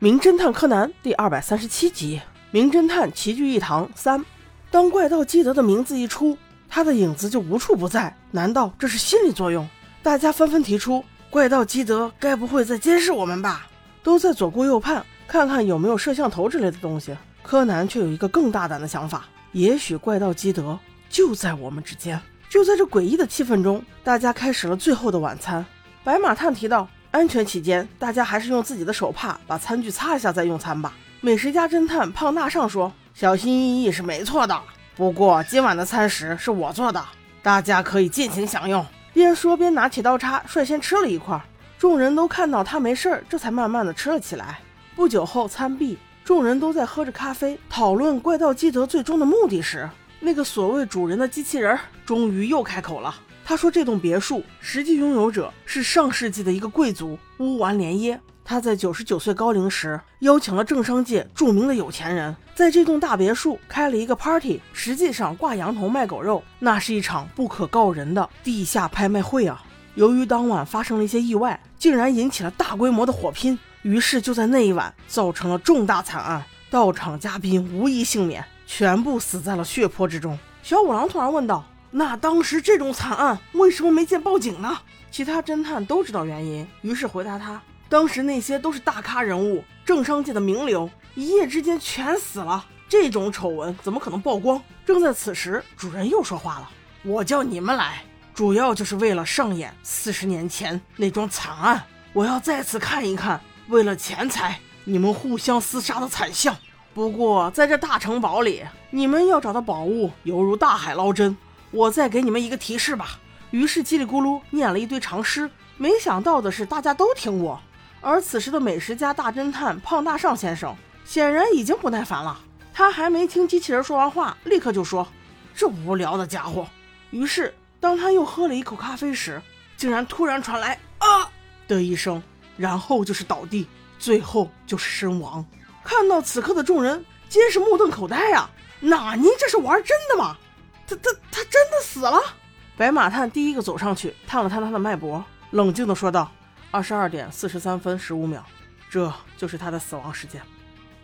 名侦探柯南第二百三十七集：名侦探齐聚一堂三。当怪盗基德的名字一出，他的影子就无处不在。难道这是心理作用？大家纷纷提出，怪盗基德该不会在监视我们吧？都在左顾右盼，看看有没有摄像头之类的东西。柯南却有一个更大胆的想法：也许怪盗基德就在我们之间。就在这诡异的气氛中，大家开始了最后的晚餐。白马探提到，安全起见，大家还是用自己的手帕把餐具擦一下再用餐吧。美食家侦探胖大上说。小心翼翼是没错的，不过今晚的餐食是我做的，大家可以尽情享用。边说边拿起刀叉，率先吃了一块。众人都看到他没事儿，这才慢慢的吃了起来。不久后，餐毕，众人都在喝着咖啡，讨论怪盗基德最终的目的时，那个所谓主人的机器人终于又开口了。他说：“这栋别墅实际拥有者是上世纪的一个贵族乌丸连耶。”他在九十九岁高龄时，邀请了政商界著名的有钱人，在这栋大别墅开了一个 party，实际上挂羊头卖狗肉，那是一场不可告人的地下拍卖会啊！由于当晚发生了一些意外，竟然引起了大规模的火拼，于是就在那一晚造成了重大惨案，到场嘉宾无一幸免，全部死在了血泊之中。小五郎突然问道：“那当时这种惨案为什么没见报警呢？”其他侦探都知道原因，于是回答他。当时那些都是大咖人物，政商界的名流，一夜之间全死了。这种丑闻怎么可能曝光？正在此时，主人又说话了：“我叫你们来，主要就是为了上演四十年前那桩惨案。我要再次看一看，为了钱财你们互相厮杀的惨象。不过在这大城堡里，你们要找到宝物，犹如大海捞针。我再给你们一个提示吧。”于是叽里咕噜念了一堆长诗，没想到的是，大家都听过。而此时的美食家大侦探胖大上先生显然已经不耐烦了，他还没听机器人说完话，立刻就说：“这无聊的家伙。”于是，当他又喝了一口咖啡时，竟然突然传来“啊”的一声，然后就是倒地，最后就是身亡。看到此刻的众人皆是目瞪口呆啊！纳尼？这是玩真的吗？他他他真的死了？白马探第一个走上去，探了探他的脉搏，冷静的说道。二十二点四十三分十五秒，这就是他的死亡时间。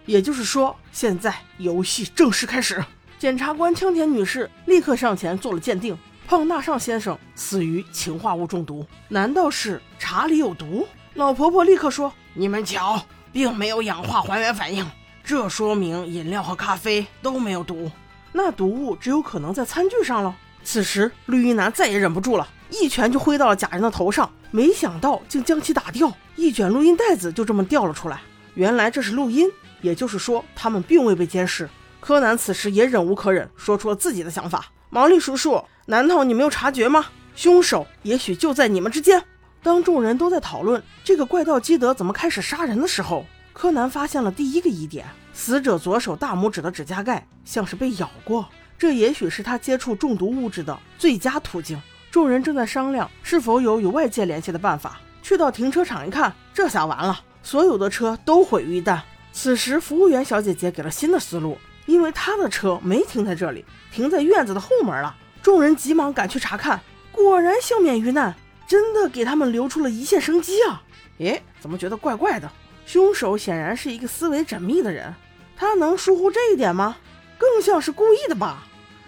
也就是说，现在游戏正式开始。检察官青田女士立刻上前做了鉴定，胖大上先生死于氰化物中毒。难道是茶里有毒？老婆婆立刻说：“你们瞧，并没有氧化还原反应，这说明饮料和咖啡都没有毒。那毒物只有可能在餐具上了。”此时，绿衣男再也忍不住了，一拳就挥到了假人的头上。没想到竟将其打掉，一卷录音带子就这么掉了出来。原来这是录音，也就是说他们并未被监视。柯南此时也忍无可忍，说出了自己的想法：“毛利叔叔，难道你没有察觉吗？凶手也许就在你们之间。”当众人都在讨论这个怪盗基德怎么开始杀人的时候，柯南发现了第一个疑点：死者左手大拇指的指甲盖像是被咬过，这也许是他接触中毒物质的最佳途径。众人正在商量是否有与外界联系的办法。去到停车场一看，这下完了，所有的车都毁于一旦。此时，服务员小姐姐给了新的思路，因为她的车没停在这里，停在院子的后门了。众人急忙赶去查看，果然幸免于难，真的给他们留出了一线生机啊！诶，怎么觉得怪怪的？凶手显然是一个思维缜密的人，他能疏忽这一点吗？更像是故意的吧？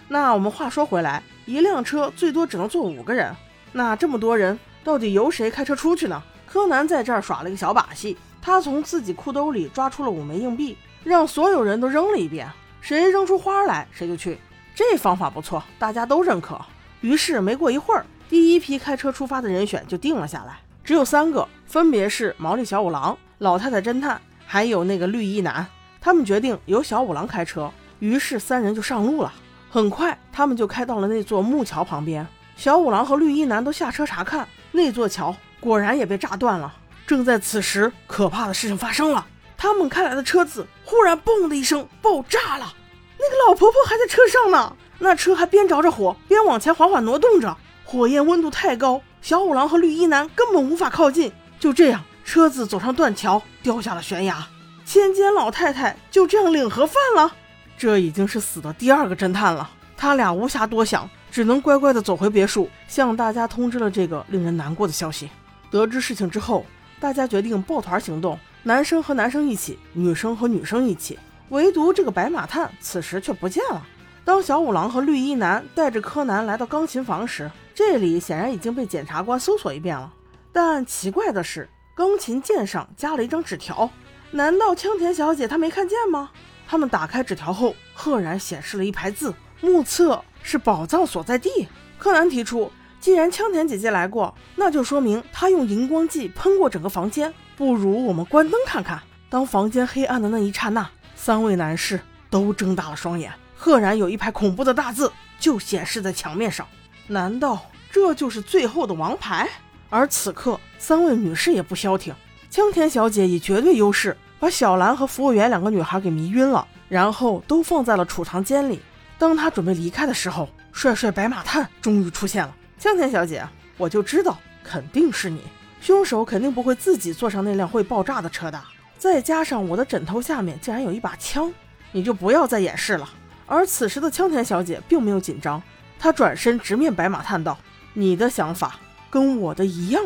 那我们话说回来。一辆车最多只能坐五个人，那这么多人到底由谁开车出去呢？柯南在这儿耍了一个小把戏，他从自己裤兜里抓出了五枚硬币，让所有人都扔了一遍，谁扔出花来谁就去。这方法不错，大家都认可。于是没过一会儿，第一批开车出发的人选就定了下来，只有三个，分别是毛利小五郎、老太太侦探，还有那个绿衣男。他们决定由小五郎开车，于是三人就上路了。很快，他们就开到了那座木桥旁边。小五郎和绿衣男都下车查看，那座桥果然也被炸断了。正在此时，可怕的事情发生了，他们开来的车子忽然“嘣”的一声爆炸了。那个老婆婆还在车上呢，那车还边着着火边往前缓缓挪动着。火焰温度太高，小五郎和绿衣男根本无法靠近。就这样，车子走上断桥，掉下了悬崖。千金老太太就这样领盒饭了。这已经是死的第二个侦探了，他俩无暇多想，只能乖乖的走回别墅，向大家通知了这个令人难过的消息。得知事情之后，大家决定抱团行动，男生和男生一起，女生和女生一起，唯独这个白马探此时却不见了。当小五郎和绿衣男带着柯南来到钢琴房时，这里显然已经被检察官搜索一遍了。但奇怪的是，钢琴键上加了一张纸条，难道枪田小姐她没看见吗？他们打开纸条后，赫然显示了一排字，目测是宝藏所在地。柯南提出，既然枪田姐姐来过，那就说明她用荧光剂喷过整个房间。不如我们关灯看看。当房间黑暗的那一刹那，三位男士都睁大了双眼。赫然有一排恐怖的大字就显示在墙面上，难道这就是最后的王牌？而此刻，三位女士也不消停。江田小姐以绝对优势把小兰和服务员两个女孩给迷晕了，然后都放在了储藏间里。当她准备离开的时候，帅帅白马探终于出现了。江田小姐，我就知道肯定是你，凶手肯定不会自己坐上那辆会爆炸的车的。再加上我的枕头下面竟然有一把枪，你就不要再掩饰了。而此时的枪田小姐并没有紧张，她转身直面白马探道：“你的想法跟我的一样。”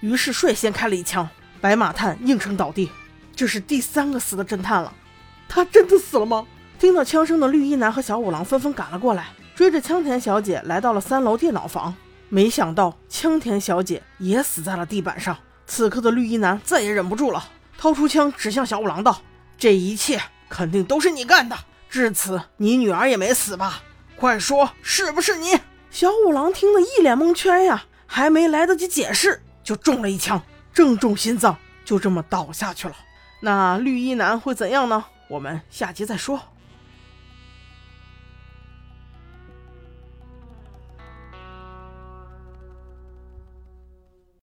于是率先开了一枪，白马探应声倒地。这是第三个死的侦探了，他真的死了吗？听到枪声的绿衣男和小五郎纷纷赶了过来，追着枪田小姐来到了三楼电脑房。没想到枪田小姐也死在了地板上。此刻的绿衣男再也忍不住了，掏出枪指向小五郎道：“这一切肯定都是你干的。”至此，你女儿也没死吧？快说，是不是你？小五郎听得一脸蒙圈呀，还没来得及解释，就中了一枪，正中心脏，就这么倒下去了。那绿衣男会怎样呢？我们下集再说。